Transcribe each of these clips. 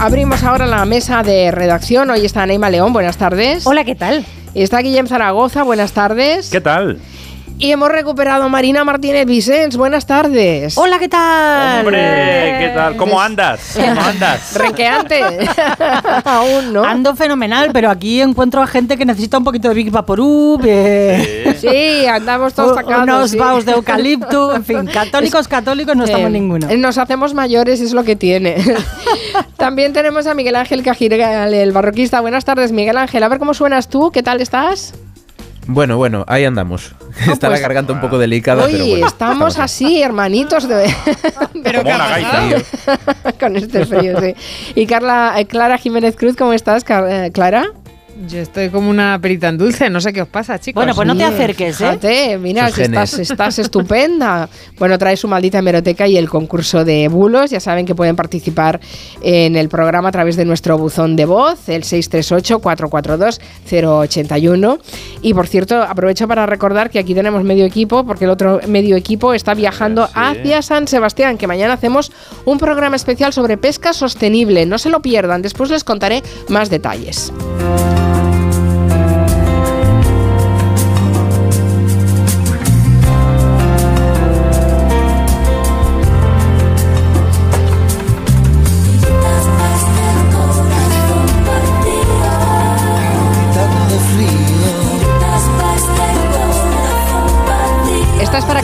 Abrimos ahora la mesa de redacción. Hoy está Neima León. Buenas tardes. Hola, ¿qué tal? Está Guillem Zaragoza. Buenas tardes. ¿Qué tal? Y hemos recuperado a Marina Martínez Vicens. Buenas tardes. Hola, ¿qué tal? Hombre, ¿qué tal? ¿Cómo andas? ¿Cómo andas? Renqueante. Aún, ¿no? Ando fenomenal, pero aquí encuentro a gente que necesita un poquito de Big Vaporub, eh, Sí, andamos todos sacados. unos sí. baos de eucalipto, en fin, católicos, católicos no estamos Eh, ninguno. Nos hacemos mayores, es lo que tiene. También tenemos a Miguel Ángel Cajiral, el barroquista. Buenas tardes, Miguel Ángel. A ver cómo suenas tú, ¿qué tal estás? Bueno, bueno, ahí andamos. Está pues- la garganta un poco delicada, pero Oye, bueno. estamos así, hermanitos de... Como una gaita. Con este frío, sí. Y Carla, eh, Clara Jiménez Cruz, ¿cómo estás, Car- eh, Clara? Yo estoy como una perita en dulce, no sé qué os pasa, chicos. Bueno, pues no te acerques, ¿eh? Fíjate, mira, Sus si estás, estás estupenda. Bueno, trae su maldita hemeroteca y el concurso de bulos. Ya saben que pueden participar en el programa a través de nuestro buzón de voz, el 638-442-081. Y por cierto, aprovecho para recordar que aquí tenemos medio equipo, porque el otro medio equipo está viajando Sí. hacia San Sebastián, que mañana hacemos un programa especial sobre pesca sostenible. No se lo pierdan, después les contaré más detalles.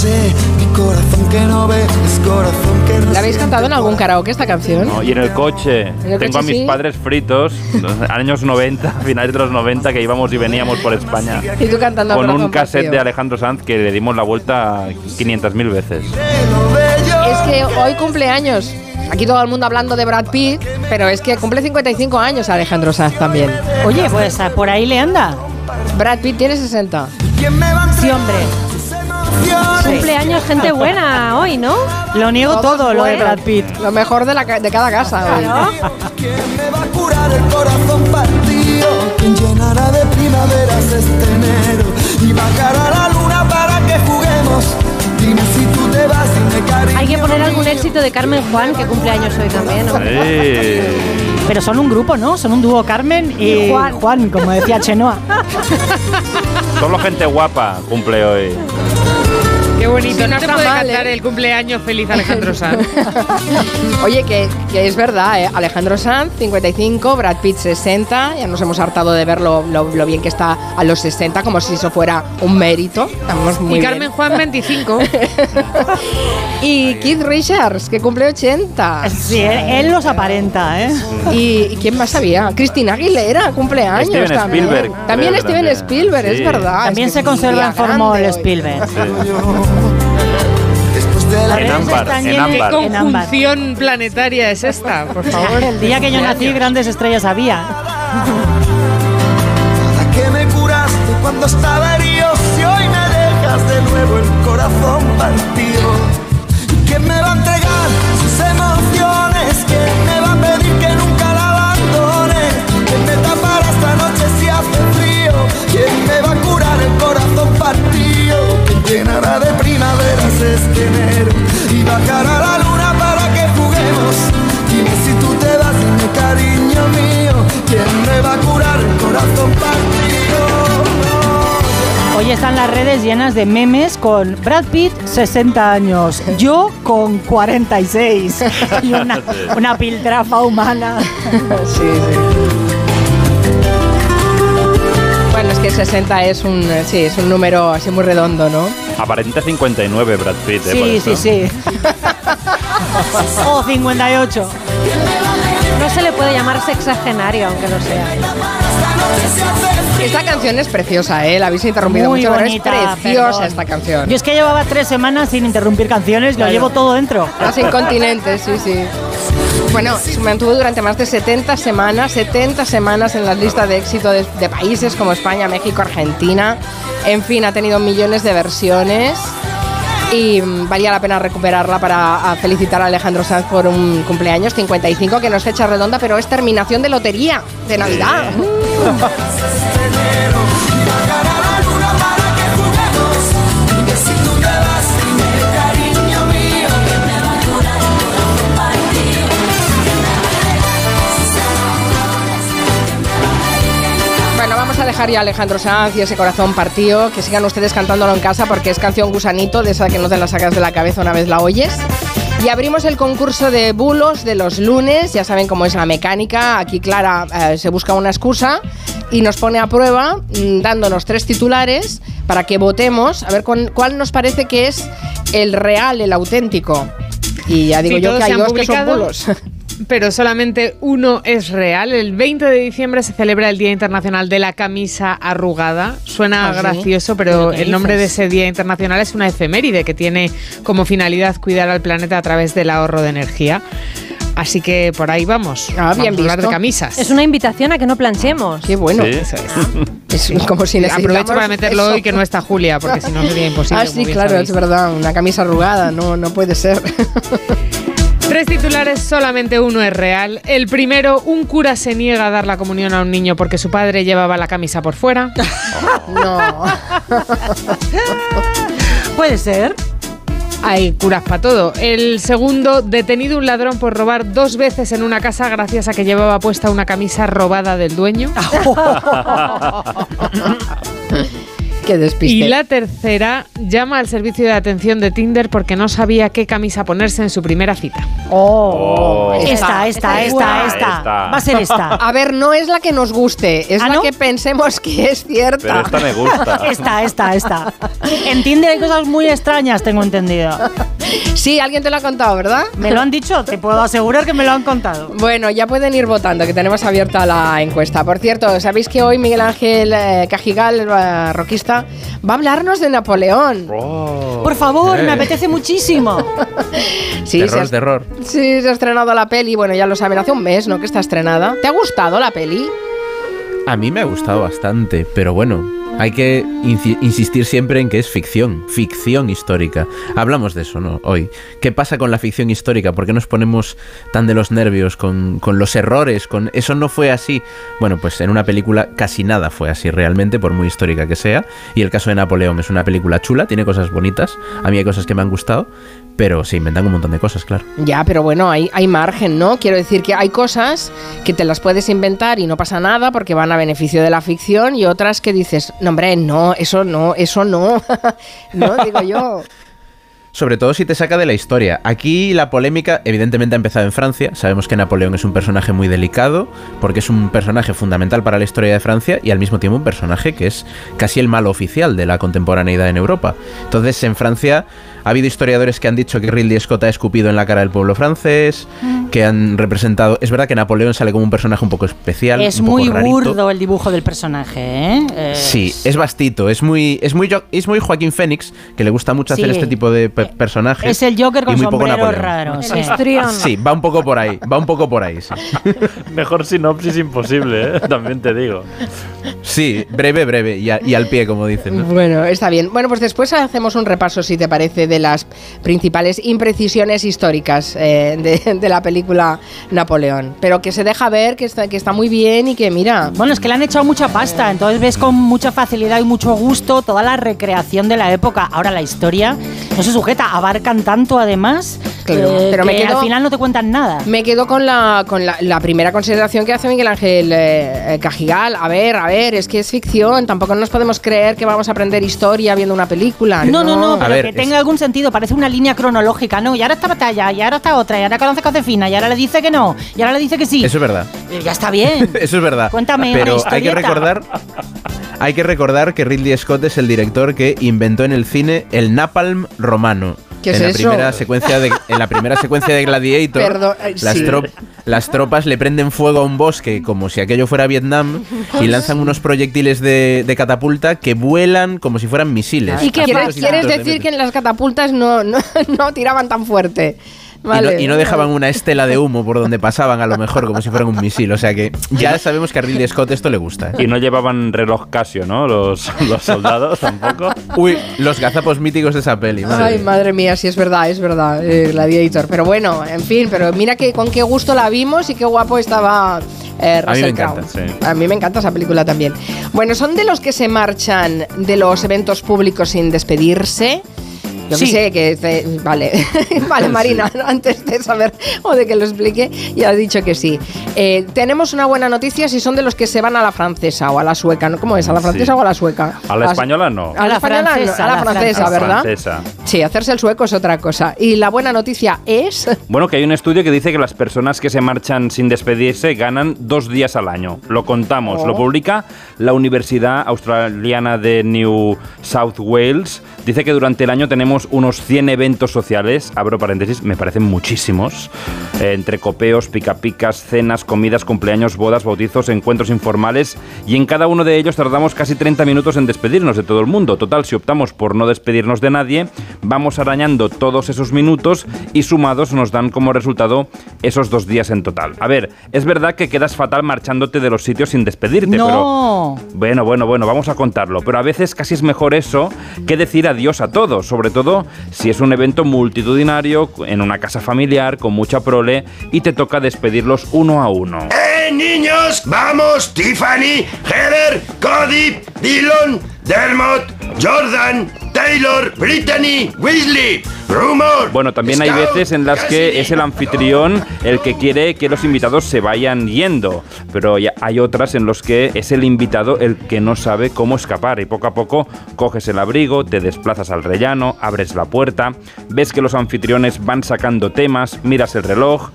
Sé, mi corazón que no ve es corazón que no ¿La habéis cantado en algún karaoke esta canción? No, y en el coche. ¿En el Tengo coche a mis sí? padres fritos, años 90, finales de los 90, que íbamos y veníamos por España. Y tú cantando Con un cassette Partido. de Alejandro Sanz que le dimos la vuelta 500.000 veces. Es que hoy cumpleaños. Aquí todo el mundo hablando de Brad Pitt, pero es que cumple 55 años Alejandro Sanz también. Oye, pues ah, por ahí le anda. Brad Pitt tiene 60. ¿Quién me va a Sí, hombre. Emociones? Cumpleaños gente buena hoy, ¿no? Lo niego todo, lo de. Brad Pitt. Lo mejor de, la, de cada casa hoy. ¿Quién me va a curar el corazón partido? ¿Quién llenará de primaveras este enero? Y bajará a la luna para que juguemos. Dime si tú te vas, dime cariño. Hay que poner algún éxito de Carmen Juan, que cumpleaños hoy también, ¿no? Pero son un grupo, ¿no? Son un dúo Carmen y, Y Juan. Juan, como decía Chenoa. Solo gente guapa cumple hoy. Qué bonito, Sí, no, no te está puede mal, cantar ¿eh? el cumpleaños feliz Alejandro Sanz. Oye, que, que es verdad, ¿eh? Alejandro Sanz, 55, Brad Pitt, 60. Ya nos hemos hartado de ver lo, lo- lo bien que está a los 60, como si eso fuera un mérito. Estamos muy y bien. Carmen Juan 25. Y Keith Richards, que cumple 80. Sí, él, él los aparenta, ¿eh? ¿Y, y quién más sabía? Cristina Aguilera, cumpleaños Steven también. Spielberg, También Steven también. Spielberg, es verdad. También Es que se conserva en formol. Spielberg. De la En ámbar, en ¿Qué ámbar. ámbar. conjunción planetaria es esta, por favor? El día que yo nací, grandes estrellas había. ¿Para qué me curaste cuando estaba herido? Si hoy me dejas de nuevo el corazón partido. ¿Quién me va a entregar sus emociones? ¿Quién me va a pedir que nunca la abandone? ¿Quién me tapará esta noche si hace frío? ¿Quién me va a curar el corazón partido? ¿Quién llenará Y bajará la luna para que juguemos. Dime si tú te vas, dime cariño mío. ¿Quién me va a curar el corazón partido? Hoy están las redes llenas de memes con Brad Pitt, 60 años, yo con 46 y una, una piltrafa humana. Sí, sí. Que 60 es un, sí, es un número así muy redondo, ¿no? Aparenta 59 Brad Pitt, ¿eh? por Sí, sí, eso. sí. O 58. No se le puede llamar sexagenario, aunque lo sea. Esta canción es preciosa, ¿eh? La habéis interrumpido Muy mucho, pero bonita, es preciosa perdón. esta canción. Yo es que llevaba tres semanas sin interrumpir canciones, Claro. lo llevo todo dentro. Las incontinentes, sí, sí. Bueno, se mantuvo durante más de 70 semanas, 70 semanas en las listas de éxito de, de países como España, México, Argentina. En fin, ha tenido millones de versiones y mm, valía la pena recuperarla para a felicitar a Alejandro Sanz por un cumpleaños 55, que no es fecha redonda, pero es terminación de lotería de Navidad. A Alejandro Sanz y ese corazón partido, que sigan ustedes cantándolo en casa porque es canción gusanito, de esa que no te la sacas de la cabeza una vez la oyes. Y abrimos el concurso de bulos de los lunes, ya saben cómo es la mecánica, aquí Clara eh, se busca una excusa y nos pone a prueba mm, dándonos tres titulares para que votemos a ver cuál, cuál nos parece que es el real, el auténtico. Y ya digo Sí, yo que hay dos que son publicado. bulos. Pero solamente uno es real. El 20 de diciembre se celebra el Día Internacional de la Camisa Arrugada. Suena ¿Ah, sí? gracioso, ¿Pero el nombre de dices? ese Día Internacional es una efeméride que tiene como finalidad cuidar al planeta a través del ahorro de energía. Así que por ahí vamos. Ah, bien vamos a hablar visto. de camisas. Es una invitación a que no planchemos. Qué bueno. Sí. Es como si Aprovecho para meterlo eso. hoy que no está Julia, porque si no sería imposible. Ah, sí, claro, sabéis. es verdad. Una camisa arrugada, no, no puede ser. Tres titulares, solamente uno es real. El primero, un cura se niega a dar la comunión a un niño porque su padre llevaba la camisa por fuera. No. Puede ser. Hay curas para todo. El segundo, detenido un ladrón por robar dos veces en una casa gracias a que llevaba puesta una camisa robada del dueño. Qué despiste. Y la tercera, llama al servicio de atención de Tinder porque no sabía qué camisa ponerse en su primera cita. Oh, Esta, esta, esta, esta. Esta. Va a ser esta. A ver, no es la que nos guste, es ¿Ah, la no? que pensemos que es cierta. Pero esta me gusta. Esta, esta, esta. En Tinder hay cosas muy extrañas, tengo entendido. Sí, alguien te lo ha contado, ¿verdad? Me lo han dicho, te puedo asegurar que me lo han contado. Bueno, ya pueden ir votando, que tenemos abierta la encuesta. Por cierto, ¿sabéis que hoy Miguel Ángel eh, Cajigal, eh, va a hablarnos de Napoleón? Oh. Por favor, Eh. me apetece muchísimo. Sí, se terror, ha, terror. sí, se ha estrenado la peli, bueno, ya lo saben, hace un mes, ¿no? Que está estrenada. ¿Te ha gustado la peli? A mí me ha gustado bastante, pero bueno, hay que insistir siempre en que es ficción, ficción histórica. Hablamos de eso, ¿no? Hoy. ¿Qué pasa con la ficción histórica? ¿Por qué nos ponemos tan de los nervios con, con los errores? Con eso no fue así. Bueno, pues en una película casi nada fue así realmente, por muy histórica que sea. Y el caso de Napoleón es una película chula, tiene cosas bonitas. A mí hay cosas que me han gustado, pero se inventan un montón de cosas, claro. Ya, pero bueno, hay, hay margen, ¿no? Quiero decir que hay cosas que te las puedes inventar y no pasa nada porque van a beneficio de la ficción y otras que dices, no, hombre, no, eso no, eso no. no, digo yo. Sobre todo si te saca de la historia. Aquí la polémica evidentemente ha empezado en Francia. Sabemos que Napoleón es un personaje muy delicado porque es un personaje fundamental para la historia de Francia y al mismo tiempo un personaje que es casi el malo oficial de la contemporaneidad en Europa. Entonces en Francia ha habido historiadores que han dicho que Ridley Scott ha escupido en la cara del pueblo francés, que han representado... Es verdad que Napoleón sale como un personaje un poco especial. Es un poco muy rarito. burdo el dibujo del personaje, ¿eh? Eh, Sí, es bastito, es muy, es muy, es muy Joaquín Phoenix, que le gusta mucho hacer Sí. este tipo de pe- personajes. Es el Joker con y muy poco sombrero Napoleón. raro. Sí. Sí, va un poco por ahí, va un poco por ahí, sí. Mejor sinopsis imposible, ¿eh? también te digo. Sí, breve, breve, y, a- y al pie, como dicen. ¿no? Bueno, está bien. Bueno, pues después hacemos un repaso, si te parece, de las principales imprecisiones históricas eh, de, de la película Napoleón. Pero que se deja ver, que está, que está muy bien y que, mira, Bueno, es que le han echado mucha pasta, entonces ves con mucha facilidad y mucho gusto toda la recreación de la época. Ahora la historia no se sujeta, abarcan tanto además Claro, eh, pero me que quedo- al final no te cuentan nada. Me quedo con la, con la, la primera consideración que hace Miguel Ángel eh, eh, Cajigal. A ver, a ver, es que es ficción. Tampoco nos podemos creer que vamos a aprender historia viendo una película. No, no, no, A pero ver, que es- tenga algún sentido, parece una línea cronológica, ¿no? Y ahora esta batalla, y ahora está otra, y ahora conoce Josefina, y ahora le dice que no, y ahora le dice que sí. Eso es verdad. Ya está bien. Eso es verdad. Cuéntame una Pero hay que recordar. Hay que recordar que Ridley Scott es el director que inventó en el cine el napalm romano. ¿Qué es en la eso? primera secuencia de en la primera secuencia de Gladiator Perdón, ay, las, sí. trop- las tropas le prenden fuego a un bosque como si aquello fuera Vietnam y lanzan unos proyectiles de, de catapulta que vuelan como si fueran misiles. ¿Y qué a ¿Quieres, quieres de decir que en las catapultas no, no, no tiraban tan fuerte? Y Vale. no, y no dejaban una estela de humo por donde pasaban, a lo mejor, como si fueran un misil. O sea que ya sabemos que a Ridley Scott esto le gusta. ¿eh? Y no llevaban reloj Casio, ¿no? Los, los soldados tampoco. Uy, los gazapos míticos de esa peli. madre Ay, madre mía, sí es verdad, es verdad, eh, Gladiator. Pero bueno, en fin, pero mira que con qué gusto la vimos y qué guapo estaba eh, A mí me encanta, sí. A mí me encanta esa película también. Bueno, son de los que se marchan de los eventos públicos sin despedirse. Yo que Sí. sé, que te- vale, vale Marina, antes de saber o de que lo explique, ya has dicho que sí. Eh, tenemos una buena noticia si son de los que se van a la francesa o a la sueca, ¿no? ¿Cómo es? ¿A la francesa Sí. o a la sueca? A la española no. A la, española no, francesa, a la a la francesa, A la ¿verdad? francesa. Sí, hacerse el sueco es otra cosa. Y la buena noticia es. Bueno, que hay un estudio que dice que las personas que se marchan sin despedirse ganan dos días al año. Lo contamos, Oh. lo publica la Universidad Australiana de New South Wales. Dice que durante el año tenemos unos 100 eventos sociales, abro paréntesis, me parecen muchísimos, eh, entre copeos, pica-picas, cenas, comidas, cumpleaños, bodas, bautizos, encuentros informales, y en cada uno de ellos tardamos casi 30 minutos en despedirnos de todo el mundo. Total, si optamos por no despedirnos de nadie, vamos arañando todos esos minutos y sumados nos dan como resultado esos dos días en total. A ver, es verdad que quedas fatal marchándote de los sitios sin despedirte, pero... No. Bueno, bueno, bueno, vamos a contarlo. Pero a veces casi es mejor eso que decir adiós a todos, sobre todo si es un evento multitudinario, en una casa familiar, con mucha prole, y te toca despedirlos uno a uno. ¡Eh, niños! ¡Vamos! Tiffany, Heather, Cody, Dylan, Dermot, Jordan, Taylor, Brittany, Weasley, Rumor. Bueno, también hay veces en las que es el anfitrión el que quiere que los invitados se vayan yendo, pero hay otras en los que es el invitado el que no sabe cómo escapar y poco a poco coges el abrigo, te desplazas al rellano, abres la puerta, ves que los anfitriones van sacando temas, miras el reloj,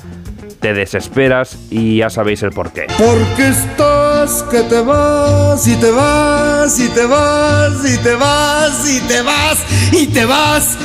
te desesperas y ya sabéis el porqué. Porque que te vas y te vas y te vas y te vas y te vas y te vas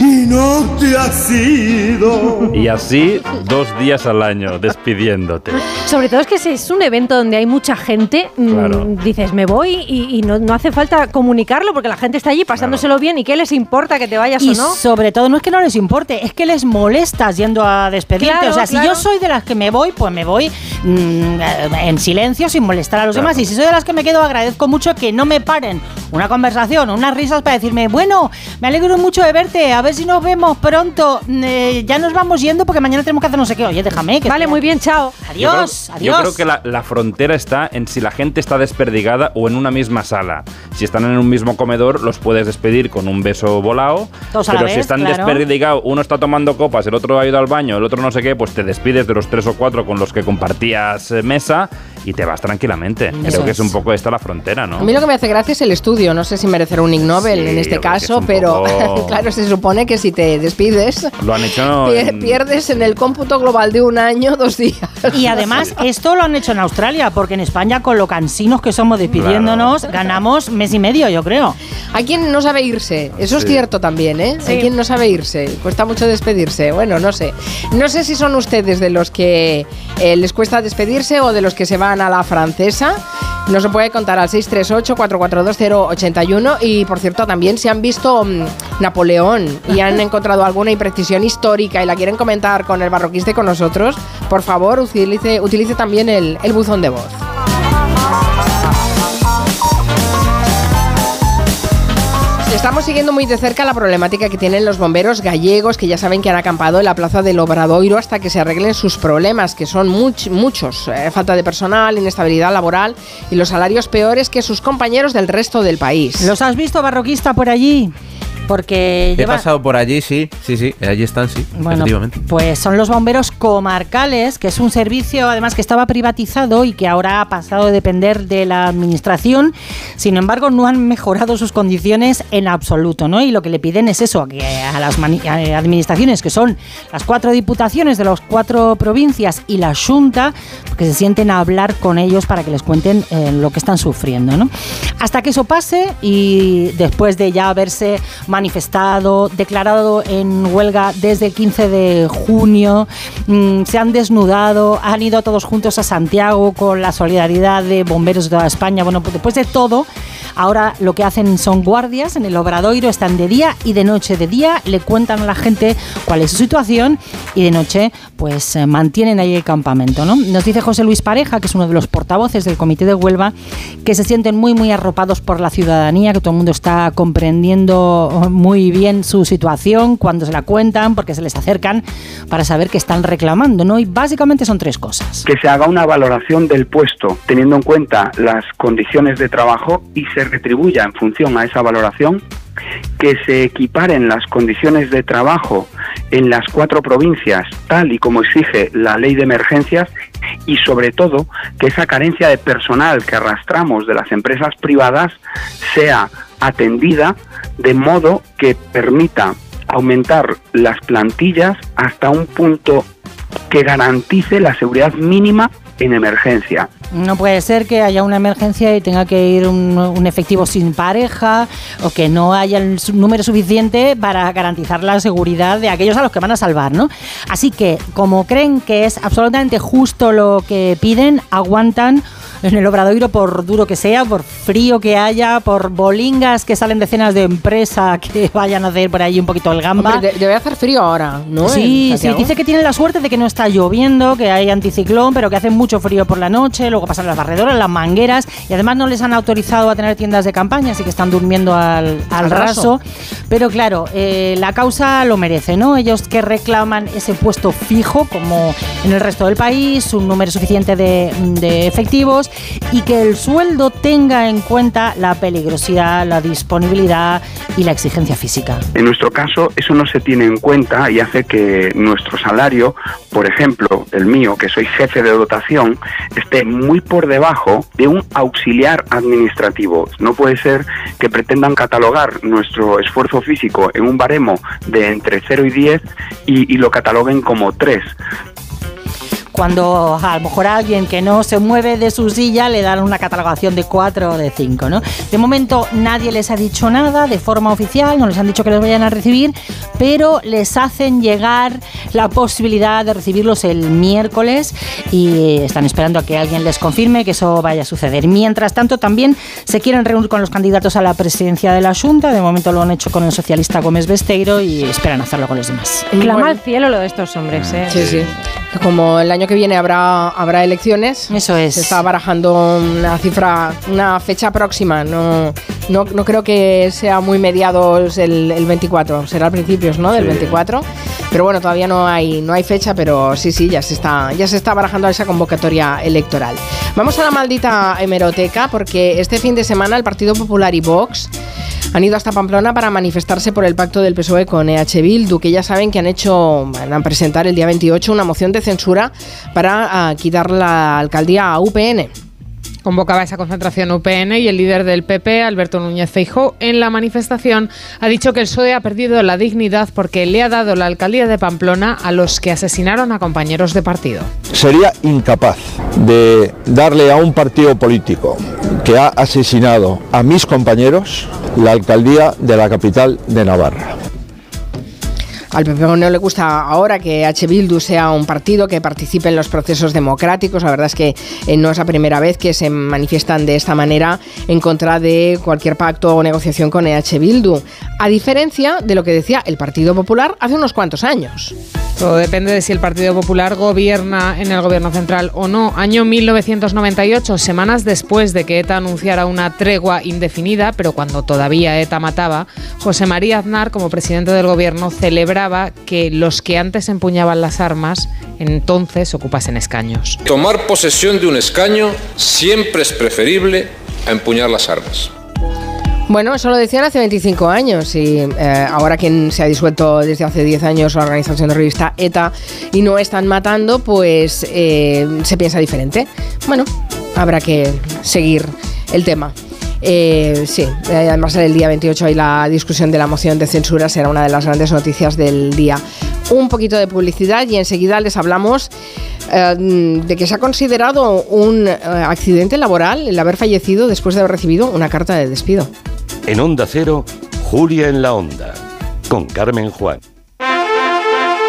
no te has ido. Y así dos días al año despidiéndote. Sobre todo es que si es un evento donde hay mucha gente, mm, Claro. dices, me voy y, y no, no hace falta comunicarlo porque la gente está allí pasándoselo bien y qué les importa que te vayas Y o no. sobre todo no es que no les importe, es que les molestas yendo a despedirte. Claro, o sea, si yo soy de las que me voy, pues me voy mm, eh, en silencio, sin molestar a los Claro. demás. Y si soy de las que me quedo, agradezco mucho que no me paren una conversación, unas risas para decirme, bueno, me alegro mucho de verte, a ver si nos vemos pronto. Eh, ya nos vamos yendo porque mañana tenemos que hacer no sé qué. Oye, déjame. Que Vale, muy bien, chao. Adiós, yo creo, yo adiós. creo que la, la frontera está en si la gente está desperdigada o en una misma sala. Si están en un mismo comedor, los puedes despedir con un beso volado. Todos a la pero vez, si están claro. desperdigados, uno está tomando copas, el otro ha ido al baño, el otro no sé qué, pues te despides de los tres o cuatro con los que compartías eh, mesa y te vas tranquilamente. Eso Creo que es es. un poco esta la frontera, ¿no? A mí lo que me hace gracia es el estudio. No sé si merecer un Ig Nobel Sí, en este es caso, un pero poco- claro, se supone que si te despides, Lo han hecho en- pierdes en el cómputo global de un año dos días. Y además, esto lo han hecho en Australia, porque en España, con lo cansinos que somos despidiéndonos, ganamos mes y medio, yo creo. Hay quien no sabe irse, eso es Sí. cierto también, ¿eh? Hay quien no sabe irse, cuesta mucho despedirse. Bueno, no sé. No sé si son ustedes de los que eh, les cuesta despedirse o de los que se van a la francesa. Nos lo puede contar al 638-442-081 y, por cierto, también si han visto mm, Napoleón y han encontrado alguna imprecisión histórica y la quieren comentar con el barroquiste con nosotros, por favor, utilice, utilice también el, el buzón de voz. Estamos siguiendo muy de cerca la problemática que tienen los bomberos gallegos, que ya saben que han acampado en la plaza del Obradoiro hasta que se arreglen sus problemas, que son much- muchos. Eh, falta de personal, inestabilidad laboral y los salarios peores que sus compañeros del resto del país. ¿Los has visto, barroquista, por allí? Porque He lleva... pasado por allí, sí, sí, sí, allí están, sí, Bueno, efectivamente. pues son los bomberos comarcales, que es un servicio además que estaba privatizado y que ahora ha pasado a depender de la administración. Sin embargo, no han mejorado sus condiciones en absoluto, ¿no? Y lo que le piden es eso, que a las administraciones, que son las cuatro diputaciones de las cuatro provincias y la Junta, que se sienten a hablar con ellos para que les cuenten eh, lo que están sufriendo, ¿no? Hasta que eso pase y después de ya haberse manifestado, declarado en huelga desde el 15 de junio, mm, se han desnudado, han ido todos juntos a Santiago con la solidaridad de bomberos de toda España. Bueno, pues después de todo, ahora lo que hacen son guardias en el Obradoiro, están de día y de noche. De día le cuentan a la gente cuál es su situación y de noche pues eh, mantienen ahí el campamento. ¿no? Nos dice José Luis Pareja, que es uno de los portavoces del Comité de Huelva, que se sienten muy, muy arropados por la ciudadanía, que todo el mundo está comprendiendo muy bien su situación cuando se la cuentan, porque se les acercan para saber qué están reclamando. ¿no? Y básicamente son tres cosas. que se haga una valoración del puesto teniendo en cuenta las condiciones de trabajo y se retribuya en función a esa valoración, que se equiparen las condiciones de trabajo en las cuatro provincias tal y como exige la ley de emergencias y sobre todo que esa carencia de personal que arrastramos de las empresas privadas sea atendida de modo que permita aumentar las plantillas hasta un punto que garantice la seguridad mínima en emergencia. No puede ser que haya una emergencia y tenga que ir un, un efectivo sin pareja o que no haya el número suficiente para garantizar la seguridad de aquellos a los que van a salvar, ¿no? Así que, como creen que es absolutamente justo lo que piden, aguantan en el obradoiro por duro que sea, por frío que haya, por bolingas que salen de cenas de empresa que vayan a hacer por ahí un poquito el gamba. Hombre, de- debe hacer frío ahora, ¿no? Sí, sí, dice que tienen la suerte de que no está lloviendo, que hay anticiclón, pero que hace mucho frío por la noche, luego pasan las barredoras, las mangueras, y además no les han autorizado a tener tiendas de campaña, así que están durmiendo al, al Al raso. raso. Pero claro, eh, la causa lo merece, ¿no? Ellos que reclaman ese puesto fijo, como en el resto del país, un número suficiente de, de efectivos, y que el sueldo tenga en cuenta la peligrosidad, la disponibilidad y la exigencia física. En nuestro caso, eso no se tiene en cuenta y hace que nuestro salario, por ejemplo, el mío, que soy jefe de dotación, esté muy por debajo de un auxiliar administrativo. No puede ser que pretendan catalogar nuestro esfuerzo físico en un baremo de entre 0 y 10 y, y lo cataloguen como 3. Cuando a lo mejor a alguien que no se mueve de su silla le dan una catalogación de 4 o de 5, ¿no? De momento nadie les ha dicho nada de forma oficial, no les han dicho que los vayan a recibir, pero les hacen llegar la posibilidad de recibirlos el miércoles y están esperando a que alguien les confirme que eso vaya a suceder. Mientras tanto, también se quieren reunir con los candidatos a la presidencia de la Junta, de momento lo han hecho con el socialista Gómez Besteiro y esperan hacerlo con los demás. Clama Bueno. al cielo lo de estos hombres, ¿eh? Sí, sí. Como el año que viene habrá, habrá elecciones, Eso es. se está barajando una cifra, una fecha próxima. No, no, no creo que sea muy mediados el, el 24, será a principios ¿no? del Sí. 24. Pero bueno, todavía no hay, no hay fecha, pero sí, sí, ya se, está, ya se está barajando esa convocatoria electoral. Vamos a la maldita hemeroteca, porque este fin de semana el Partido Popular y Vox han ido hasta Pamplona para manifestarse por el pacto del PSOE con EH Bildu, que ya saben que han hecho, van a presentar el día 28 una moción de censura para ah, quitar la alcaldía a UPN. Convocaba esa concentración UPN y el líder del PP, Alberto Núñez Feijóo, en la manifestación ha dicho que el PSOE ha perdido la dignidad porque le ha dado la alcaldía de Pamplona a los que asesinaron a compañeros de partido. sería incapaz de darle a un partido político que ha asesinado a mis compañeros la alcaldía de la capital de Navarra. Al PP no le gusta ahora que H. Bildu sea un partido que participe en los procesos democráticos. La verdad es que eh, no es la primera vez que se manifiestan de esta manera en contra de cualquier pacto o negociación con EH Bildu. A diferencia de lo que decía el Partido Popular hace unos cuantos años. Todo depende de si el Partido Popular gobierna en el gobierno central o no. Año 1998, semanas después de que ETA anunciara una tregua indefinida, pero cuando todavía ETA mataba, José María Aznar, como presidente del gobierno, que los que antes empuñaban las armas entonces ocupasen escaños. Tomar posesión de un escaño siempre es preferible a empuñar las armas. Bueno, eso lo decían hace 25 años y eh, ahora que se ha disuelto desde hace 10 años la organización terrorista ETA y no están matando, pues eh, se piensa diferente. Bueno, habrá que seguir el tema. Eh, sí, eh, además el día 28 hay la discusión de la moción de censura, será una de las grandes noticias del día. Un poquito de publicidad y enseguida les hablamos eh, de que se ha considerado un accidente laboral el haber fallecido después de haber recibido una carta de despido. En Onda Cero, Julia en la Onda, con Carmen Juan.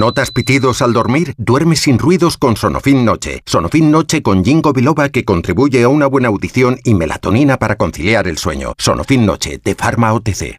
¿Notas pitidos al dormir? Duerme sin ruidos con Sonofin Noche. Sonofin Noche con Jingo Biloba que contribuye a una buena audición y melatonina para conciliar el sueño. Sonofin Noche de Pharma OTC.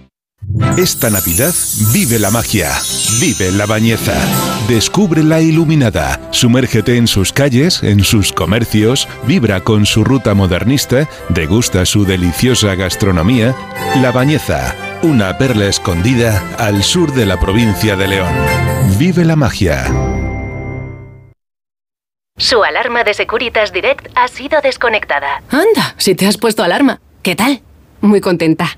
Esta Navidad vive la magia, vive la bañeza, descubre la iluminada, sumérgete en sus calles, en sus comercios, vibra con su ruta modernista, degusta su deliciosa gastronomía. La Bañeza, una perla escondida al sur de la provincia de León. Vive la magia. Su alarma de Securitas Direct ha sido desconectada. Anda, si te has puesto alarma. ¿Qué tal? Muy contenta.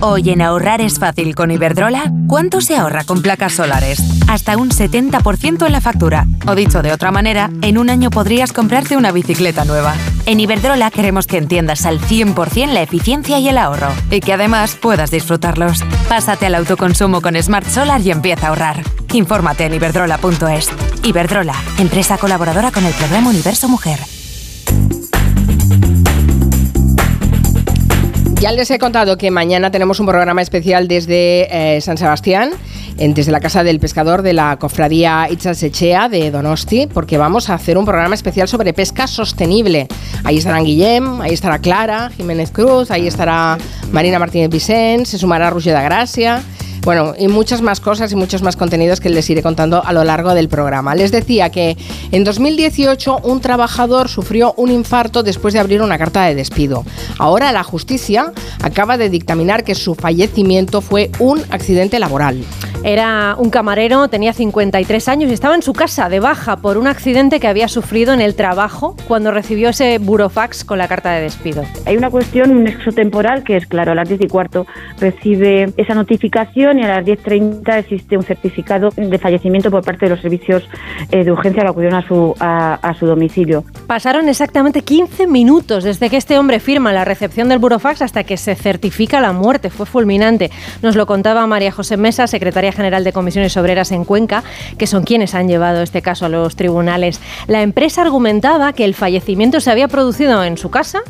Hoy en ahorrar es fácil con Iberdrola. ¿Cuánto se ahorra con placas solares? Hasta un 70% en la factura. O dicho de otra manera, en un año podrías comprarte una bicicleta nueva. En Iberdrola queremos que entiendas al 100% la eficiencia y el ahorro. Y que además puedas disfrutarlos. Pásate al autoconsumo con Smart Solar y empieza a ahorrar. Infórmate en iberdrola.es. Iberdrola, empresa colaboradora con el programa Universo Mujer. Ya les he contado que mañana tenemos un programa especial desde eh, San Sebastián, en- desde la Casa del Pescador de la Cofradía Itzasechea de Donosti, porque vamos a hacer un programa especial sobre pesca sostenible. Ahí estarán Guillem, ahí estará Clara Jiménez Cruz, ahí estará Marina Martínez Vicens, se sumará Roger de Gracia. Bueno, y muchas más cosas y muchos más contenidos que les iré contando a lo largo del programa. Les decía que en 2018 un trabajador sufrió un infarto después de abrir una carta de despido. Ahora la justicia acaba de dictaminar que su fallecimiento fue un accidente laboral. Era un camarero, tenía 53 años y estaba en su casa de baja por un accidente que había sufrido en el trabajo cuando recibió ese burofax con la carta de despido. Hay una cuestión, un nexo temporal, que es claro, a las 10 y cuarto recibe esa notificación y a las 10.30 existe un certificado de fallecimiento por parte de los servicios eh, de urgencia que acudieron a su, a, a su domicilio. Pasaron exactamente 15 minutos desde que este hombre firma la recepción del burofax hasta que se certifica la muerte. Fue fulminante. Nos lo contaba María José Mesa, secretaria general de Comisiones Obreras en Cuenca, que son quienes han llevado este caso a los tribunales. La empresa argumentaba que el fallecimiento se había producido en su casa,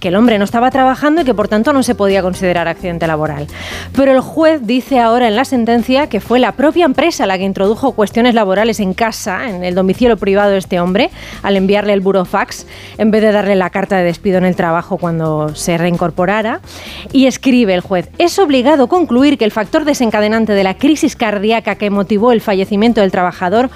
que el hombre no estaba trabajando y que por tanto no se podía considerar accidente laboral. Pero el juez dice ahora en la sentencia que fue la propia empresa la que introdujo cuestiones laborales en casa, en el domicilio privado de este hombre, al enviarle el burofax, en vez de darle la carta de despido en el trabajo cuando se reincorporara. Y escribe el juez, es obligado concluir que el factor desencadenante de la crisis cardíaca que motivó el fallecimiento del trabajador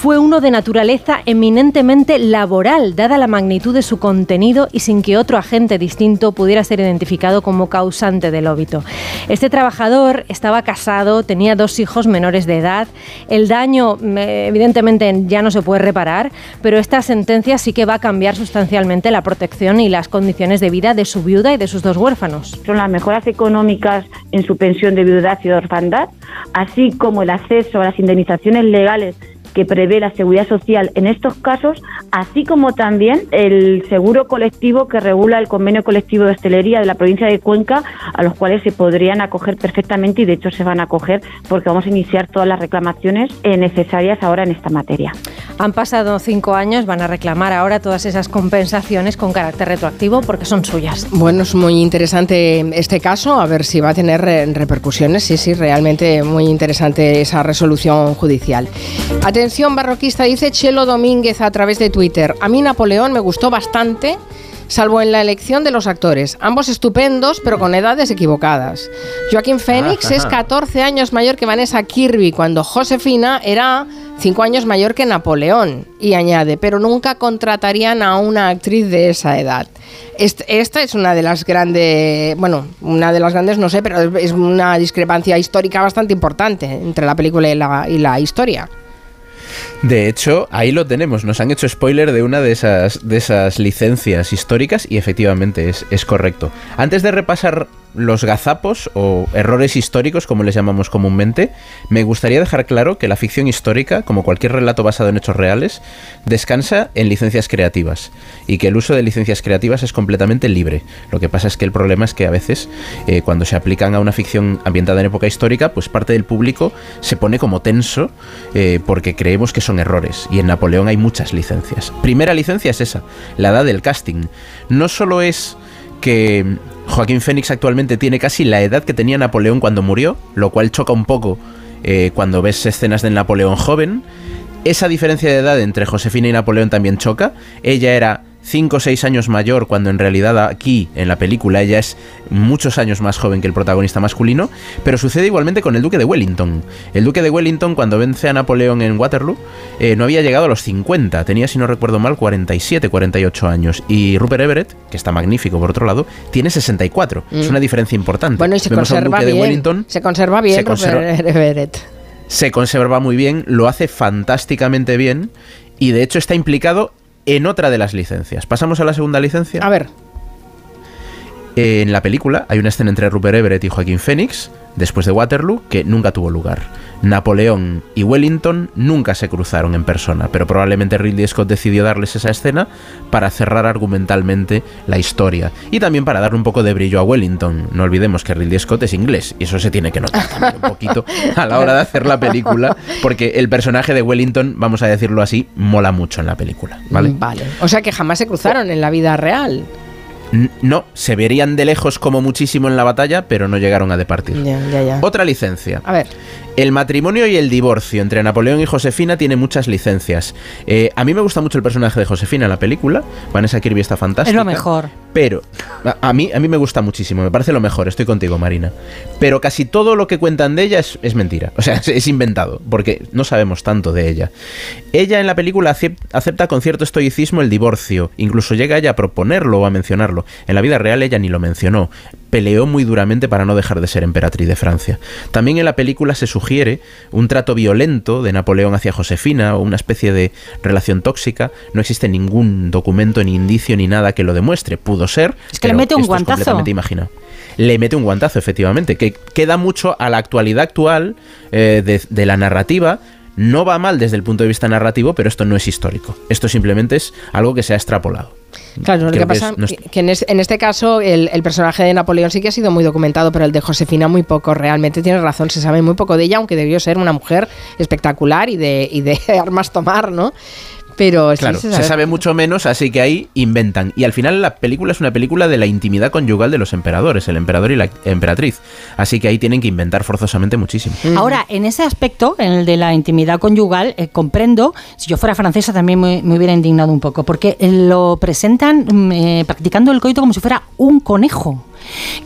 fue uno de naturaleza eminentemente laboral, dada la magnitud de su contenido y sin que otro agente distinto pudiera ser identificado como causante del óbito. Este trabajador estaba casado, tenía dos hijos menores de edad. El daño, mm, evidentemente, ya no se puede reparar, pero esta sentencia sí que va a cambiar sustancialmente la protección y las condiciones de vida de su viuda y de sus dos huérfanos. Son las mejoras económicas en su pensión de viudedad y de orfandad, así como el acceso a las indemnizaciones legales que prevé la seguridad social en estos casos, así como también el seguro colectivo que regula el convenio colectivo de hostelería de la provincia de Cuenca, a los cuales se podrían acoger perfectamente y de hecho se van a acoger porque vamos a iniciar todas las reclamaciones necesarias ahora en esta materia. Han pasado cinco años, van a reclamar ahora todas esas compensaciones con carácter retroactivo porque son suyas. Bueno, es muy interesante este caso, a ver si va a tener eh, repercusiones. Sí, sí, realmente muy interesante esa resolución judicial. Atención barroquista, dice Chelo Domínguez a través de Twitter. A mí Napoleón me gustó bastante, salvo en la elección de los actores. Ambos estupendos, pero con edades equivocadas. Joaquín Phoenix es 14 años mayor que Vanessa Kirby, cuando Josefina era 5 años mayor que Napoleón. Y añade, pero nunca contratarían a una actriz de esa edad. Est- Esta es una de las grandes, bueno, una de las grandes, no sé, pero es una discrepancia histórica bastante importante entre la película y la, y la historia. De hecho, ahí lo tenemos. Nos han hecho spoiler de una de esas, de esas licencias históricas y efectivamente es, es correcto. Antes de repasar los gazapos o errores históricos, como les llamamos comúnmente, me gustaría dejar claro que la ficción histórica, como cualquier relato basado en hechos reales, descansa en licencias creativas y que el uso de licencias creativas es completamente libre. Lo que pasa es que el problema es que a veces, eh, cuando se aplican a una ficción ambientada en época histórica, pues parte del público se pone como tenso eh, porque creemos que son errores. Y en Napoleón hay muchas licencias. Primera licencia es esa, la edad del casting. No solo es que Joaquín Fénix actualmente tiene casi la edad que tenía Napoleón cuando murió, lo cual choca un poco eh, cuando ves escenas del Napoleón joven. Esa diferencia de edad entre Josefina y Napoleón también choca. Ella era 5 o 6 años mayor cuando en realidad aquí en la película ella es muchos años más joven que el protagonista masculino, pero sucede igualmente con el duque de Wellington. El duque de Wellington cuando vence a Napoleón en Waterloo eh, no había llegado a los 50, tenía si no recuerdo mal 47, 48 años y Rupert Everett, que está magnífico por otro lado, tiene 64. Es Mm. una diferencia importante. Bueno, y se Vemos a un conserva duque de bien. Wellington se conserva bien se conserva- Rupert Everett. se conserva muy bien, lo hace fantásticamente bien y de hecho está implicado en otra de las licencias. Pasamos a la segunda licencia. A ver. En la película hay una escena entre Rupert Everett y Joaquín Phoenix, después de Waterloo, que nunca tuvo lugar. Napoleón y Wellington nunca se cruzaron en persona, pero probablemente Ridley Scott decidió darles esa escena para cerrar argumentalmente la historia y también para darle un poco de brillo a Wellington. No olvidemos que Ridley Scott es inglés y eso se tiene que notar también un poquito a la hora de hacer la película, porque el personaje de Wellington, vamos a decirlo así, mola mucho en la película, ¿vale? Vale. O sea que jamás se cruzaron en la vida real. No, se verían de lejos como muchísimo en la batalla, pero no llegaron a departir. Ya, ya, ya. Otra licencia. A ver. El matrimonio y el divorcio entre Napoleón y Josefina tiene muchas licencias. Eh, a mí me gusta mucho el personaje de Josefina en la película. Vanessa Kirby está fantástica. Es lo mejor. Pero a, a mí, a mí me gusta muchísimo, me parece lo mejor, estoy contigo, Marina. Pero casi todo lo que cuentan de ella es, es mentira, o sea, es, es inventado, porque no sabemos tanto de ella. Ella en la película acep- acepta con cierto estoicismo el divorcio, incluso llega ella a proponerlo o a mencionarlo. En la vida real ella ni lo mencionó, peleó muy duramente para no dejar de ser emperatriz de Francia. También en la película se sugiere un trato violento de Napoleón hacia Josefina o una especie de relación tóxica. No existe ningún documento, ni indicio, ni nada que lo demuestre. Pudo ser. Es que le mete un guantazo. completamente imaginado. Le mete un guantazo, efectivamente, que queda mucho a la actualidad actual eh, de, de la narrativa. No va mal desde el punto de vista narrativo, pero esto no es histórico. Esto simplemente es algo que se ha extrapolado. Claro, lo que que pasa es- no es- que en, es- en este caso el, el personaje de Napoleón sí que ha sido muy documentado, pero el de Josefina muy poco. Realmente tienes razón, se sabe muy poco de ella, aunque debió ser una mujer espectacular y de, y de armas tomar, ¿no? Pero sí Claro, se sabe mucho menos, así que ahí inventan. Y al final la película es una película de la intimidad conyugal de los emperadores, el emperador y la emperatriz. Así que ahí tienen que inventar forzosamente muchísimo. Ahora, en ese aspecto, en el de la intimidad conyugal, eh, comprendo, si yo fuera francesa también me, me hubiera indignado un poco, porque eh, lo presentan mm, eh, practicando el coito como si fuera un conejo.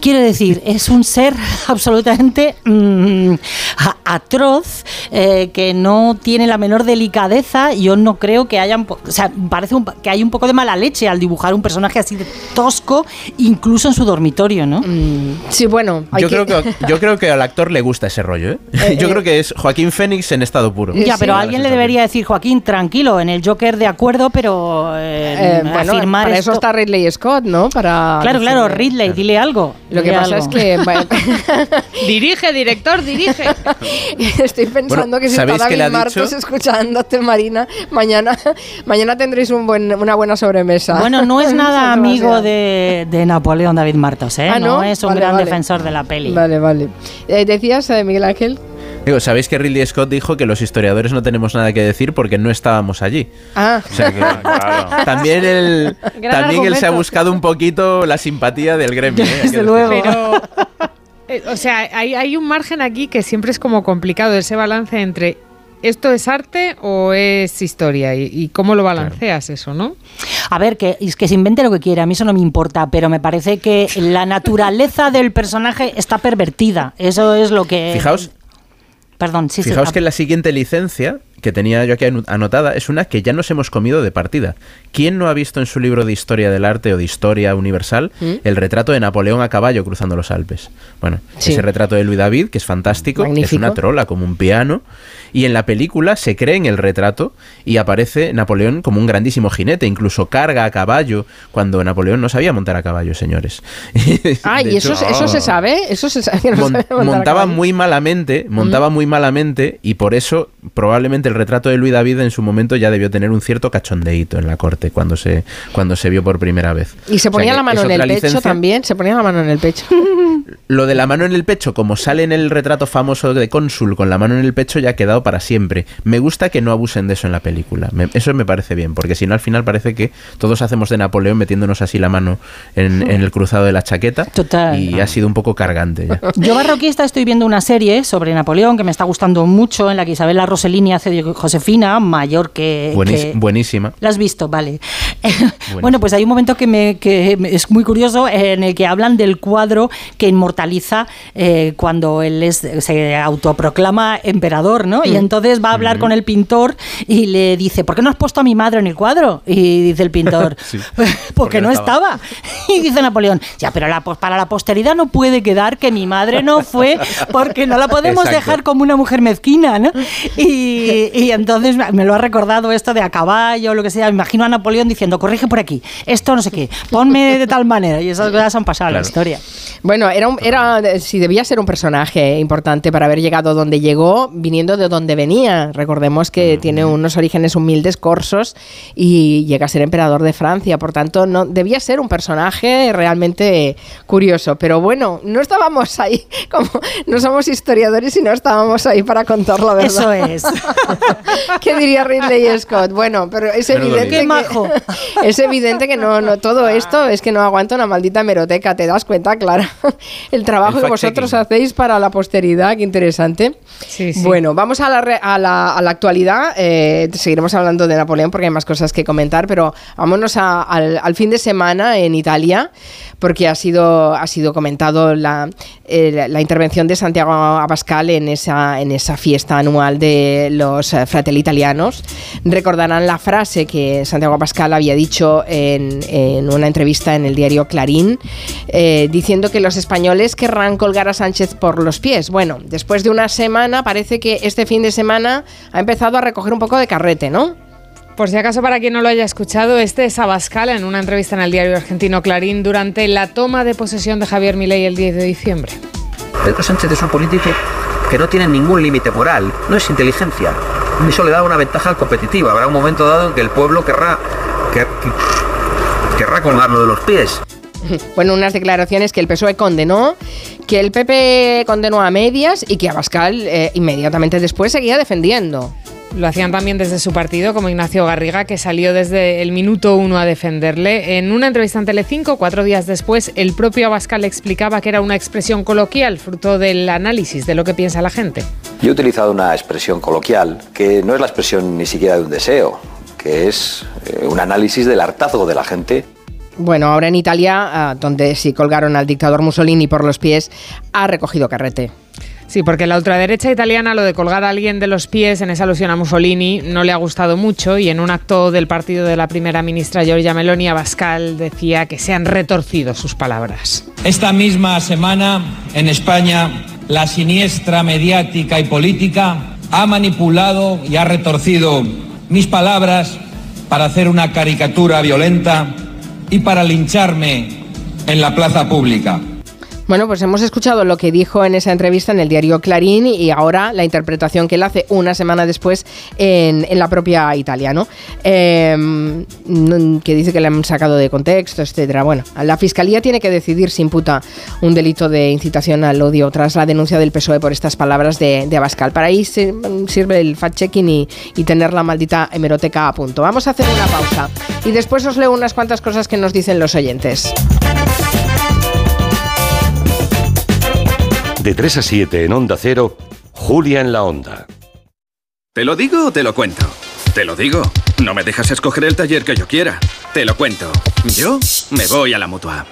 Quiero decir, es un ser absolutamente mm, a- atroz, eh, que no tiene la menor delicadeza. Yo no creo que hayan. O sea, parece un- que hay un poco de mala leche al dibujar un personaje así de tosco, incluso en su dormitorio, ¿no? Sí, bueno. Yo creo, que, yo creo que al actor le gusta ese rollo, ¿eh? Yo creo que es Joaquín Fénix en estado puro. Ya, pero alguien le debería decir, Joaquín, tranquilo, en el Joker de acuerdo, pero eh, Eh, bueno, afirmar para esto- eso está Ridley Scott, ¿no? Para Claro, claro, Ridley, dile algo. Lo que pasa algo. es que Dirige, director, dirige. estoy pensando Bueno, que si ¿sabéis está qué le David ha Martos dicho? escuchándote, Marina, mañana, mañana tendréis un buen, una buena sobremesa. Bueno, no es nada amigo de, de Napoleón David Martos, ¿eh? Ah, ¿no? es un Vale, gran vale. defensor de la peli. Vale, vale. Eh, ¿Decías, eh, Miguel Ángel? Digo, ¿sabéis que Ridley Scott dijo que los historiadores no tenemos nada que decir porque no estábamos allí? Ah. O sea que también él, Gran también él se ha buscado un poquito la simpatía del gremio. ¿eh? Que decirlo. Pero, eh, o sea, hay, hay un margen aquí que siempre es como complicado, ese balance entre ¿esto es arte o es historia? ¿Y, y cómo lo balanceas eso, no? A ver, que, es que se invente lo que quiera, a mí eso no me importa, pero me parece que la naturaleza del personaje está pervertida. Eso es lo que... Fijaos, Perdón, sí, sí. Fijaos que la siguiente licencia que tenía yo aquí anotada es una que ya nos hemos comido de partida. ¿Quién no ha visto en su libro de historia del arte o de historia universal ¿Mm? el retrato de Napoleón a caballo cruzando los Alpes? Bueno, Sí. ese retrato de Louis David, que es fantástico, es una trola como un piano, y en la película se cree en el retrato y aparece Napoleón como un grandísimo jinete, incluso carga a caballo, cuando Napoleón no sabía montar a caballo, señores. Ah, y eso, eso se sabe, eso se sabe. que no Mon- montaba muy malamente, montaba muy malamente y por eso probablemente el retrato de Luis David en su momento ya debió tener un cierto cachondeíto en la corte cuando se cuando se vio por primera vez. Y se O sea ponía la mano en el otra pecho licencia. también, se ponía la mano en el pecho. Lo de la mano en el pecho, como sale en el retrato famoso de cónsul con la mano en el pecho, ya ha quedado para siempre. Me gusta que no abusen de eso en la película. Me- eso me parece bien, porque si no al final parece que todos hacemos de Napoleón metiéndonos así la mano en, en el cruzado de la chaqueta. Total. Y ha sido un poco cargante ya. Yo barroquista estoy viendo una serie sobre Napoleón que me está gustando mucho, en la que Isabela Rossellini hace de Josefina, mayor que... Buenís- que- buenísima. ¿La has visto? Vale. bueno, pues hay un momento que, me, que es muy curioso en el que hablan del cuadro que inmortaliza eh, cuando él es, se autoproclama emperador, ¿no? Y Mm. entonces va a hablar con el pintor y le dice, ¿por qué no has puesto a mi madre en el cuadro? Y dice el pintor, Sí. porque no estaba. Y dice Napoleón, ya, pero la, pos- para la posteridad no puede quedar que mi madre no fue, porque no la podemos Exacto. dejar como una mujer mezquina, ¿no? Y, y entonces me lo ha recordado esto de a caballo, lo que sea. Me imagino a Napoleón diciendo, corrige por aquí, esto no sé qué, ponme de tal manera. Y esas cosas han pasado en la Claro. historia. Bueno, era, un- era si debía ser un personaje importante para haber llegado donde llegó, viniendo de donde venía. Recordemos que tiene unos orígenes humildes, corsos, y llega a ser emperador de Francia. Por tanto, no debía ser un personaje realmente curioso. Pero bueno, no estábamos ahí, como no somos historiadores y no estábamos ahí para contar la verdad. Eso es. ¿Qué diría Ridley Scott? Bueno, pero es evidente majo. que, es evidente que no, no todo esto es que no aguanta una maldita hemeroteca, ¿te das cuenta, Clara? El trabajo El que vosotros hacéis para la posteridad, qué interesante. Sí, sí. Bueno, vamos a la, re- a la, a la actualidad. eh, seguiremos hablando de Napoleón porque hay más cosas que comentar, pero vámonos a- al, al fin de semana en Italia, porque ha sido, ha sido comentado la, eh, la- la intervención de Santiago Abascal en esa, en esa fiesta anual de los eh, Fratelli Italianos. Recordarán la frase que Santiago Abascal había dicho en, en una entrevista en el diario Clarín, eh, diciendo que los españoles querrán colgar a Sánchez por los pies. Bueno, después de una semana, parece que este fin de semana ha empezado a recoger un poco de carrete, ¿no? Por si acaso, para quien no lo haya escuchado, este es Abascal en una entrevista en el diario argentino Clarín durante la toma de posesión de Javier Milei el 10 de diciembre. Pedro Sánchez es un político que no tiene ningún límite moral, no es inteligencia. Eso le da una ventaja competitiva. Habrá un momento dado en que el pueblo querrá, quer- querrá colgarlo de los pies. Bueno, unas declaraciones que el PSOE condenó, que el PP condenó a medias y que Abascal eh, inmediatamente después seguía defendiendo. Lo hacían también desde su partido, como Ignacio Garriga, que salió desde el minuto uno a defenderle. En una entrevista en Telecinco, cuatro días después, el propio Abascal explicaba que era una expresión coloquial, fruto del análisis de lo que piensa la gente. Yo he utilizado una expresión coloquial que no es la expresión ni siquiera de un deseo, que es eh, un análisis del hartazgo de la gente Bueno, ahora en Italia, donde sí colgaron al dictador Mussolini por los pies, ha recogido carrete. Sí, porque la ultraderecha italiana lo de colgar a alguien de los pies en esa alusión a Mussolini no le ha gustado mucho y en un acto del partido de la primera ministra Giorgia Meloni, Abascal decía que se han retorcido sus palabras. Esta misma semana en España la siniestra mediática y política ha manipulado y ha retorcido mis palabras para hacer una caricatura violenta y para lincharme en la plaza pública. Bueno, pues hemos escuchado lo que dijo en esa entrevista en el diario Clarín y ahora la interpretación que él hace una semana después en, la propia Italia, ¿no? Em, que dice que le han sacado de contexto, etcétera. Bueno, la fiscalía tiene que decidir si imputa un delito de incitación al odio tras la denuncia del PSOE por estas palabras de, Abascal. Para ahí sirve el fact-checking y, y tener la maldita hemeroteca a punto. Vamos a hacer una pausa y después os leo unas cuantas cosas que nos dicen los oyentes. De 3 a 7 en Onda Cero, Julia en la Onda. ¿Te lo digo o te lo cuento? Te lo digo. No me dejas escoger el taller que yo quiera. Te lo cuento. Yo me voy a la mutua.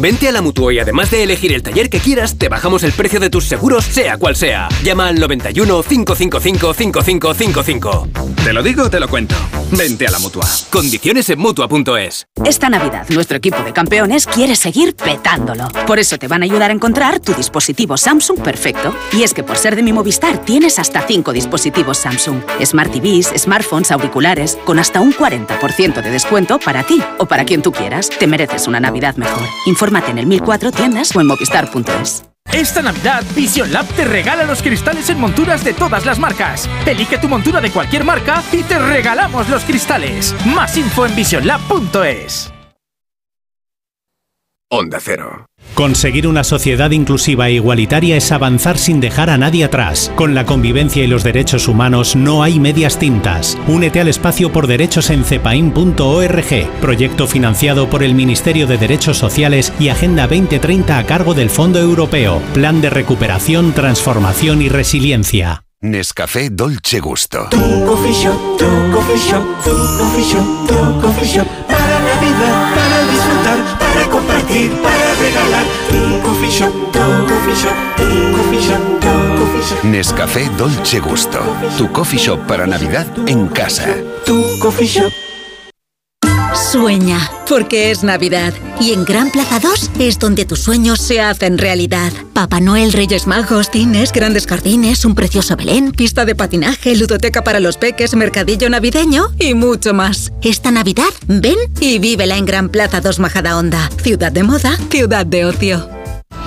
Vente a la Mutua y además de elegir el taller que quieras, te bajamos el precio de tus seguros, sea cual sea. Llama al 91 555 5555. Te lo digo, te lo cuento. Vente a la Mutua. Condiciones en Mutua.es. Esta Navidad, nuestro equipo de campeones quiere seguir petándolo. Por eso te van a ayudar a encontrar tu dispositivo Samsung perfecto. Y es que por ser de mi Movistar tienes hasta 5 dispositivos Samsung. Smart TVs, smartphones, auriculares, con hasta un 40% de descuento para ti o para quien tú quieras. Te mereces una Navidad mejor. Infórmate en el 1004 tiendas o en movistar.es. Esta Navidad, Vision Lab te regala los cristales en monturas de todas las marcas. Elige tu montura de cualquier marca y te regalamos los cristales. Más info en visionlab.es. Onda Cero. Conseguir una sociedad inclusiva e igualitaria es avanzar sin dejar a nadie atrás. Con la convivencia y los derechos humanos no hay medias tintas. Únete al espacio por derechos en cepain.org, proyecto financiado por el Ministerio de Derechos Sociales y Agenda 2030 a cargo del Fondo Europeo, Plan de Recuperación, Transformación y Resiliencia. Nescafé Dolce Gusto. Tu coffee shop, tu coffee shop, tu coffee shop, tu coffee shop. Para Navidad, para disfrutar, para compartir, para regalar. Tu coffee shop, tu coffee shop, tu coffee shop, tu coffee shop. Nescafé Dolce Gusto. Tu coffee shop para Navidad en casa. Tu coffee shop. Sueña, porque es Navidad. Y en Gran Plaza 2 es donde tus sueños se hacen realidad. Papá Noel, Reyes Magos, cines, grandes jardines, un precioso Belén, pista de patinaje, ludoteca para los peques, mercadillo navideño y mucho más. Esta Navidad, ven y vívela en Gran Plaza 2 Majadahonda. Ciudad de moda, ciudad de ocio.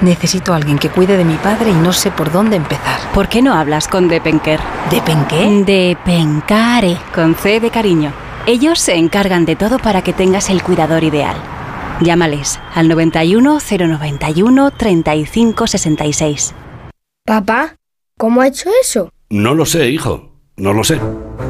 Necesito a alguien que cuide de mi padre y no sé por dónde empezar. ¿Por qué no hablas con Depenker? ¿Depenqué? Depencare. Con C de cariño. Ellos se encargan de todo para que tengas el cuidador ideal. Llámales al 91 091 35 66. Papá, ¿cómo ha hecho eso? No lo sé, hijo. No lo sé.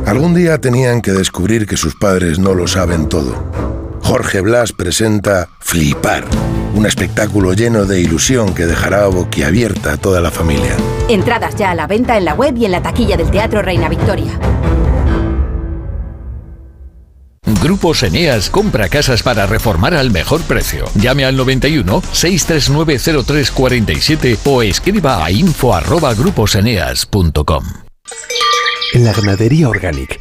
Algún día tenían que descubrir que sus padres no lo saben todo. Jorge Blas presenta Flipar, un espectáculo lleno de ilusión que dejará boquiabierta a toda la familia. Entradas ya a la venta en la web y en la taquilla del Teatro Reina Victoria. Grupos Eneas compra casas para reformar al mejor precio. Llame al 91 639 0347 o escriba a info@gruposeneas.com. En la ganadería Organic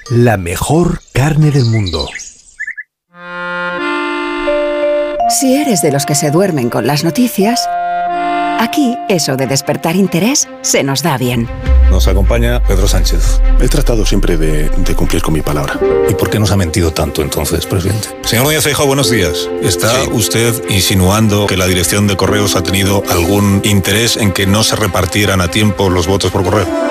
la mejor carne del mundo. Si eres de los que se duermen con las noticias, aquí eso de despertar interés se nos da bien. Nos acompaña Pedro Sánchez. He tratado siempre de, de cumplir con mi palabra. ¿Y por qué nos ha mentido tanto entonces, presidente? Señor Núñez Feijóo, buenos días. ¿Está usted insinuando que la dirección de correos ha tenido algún interés en que no se repartieran a tiempo los votos por correo?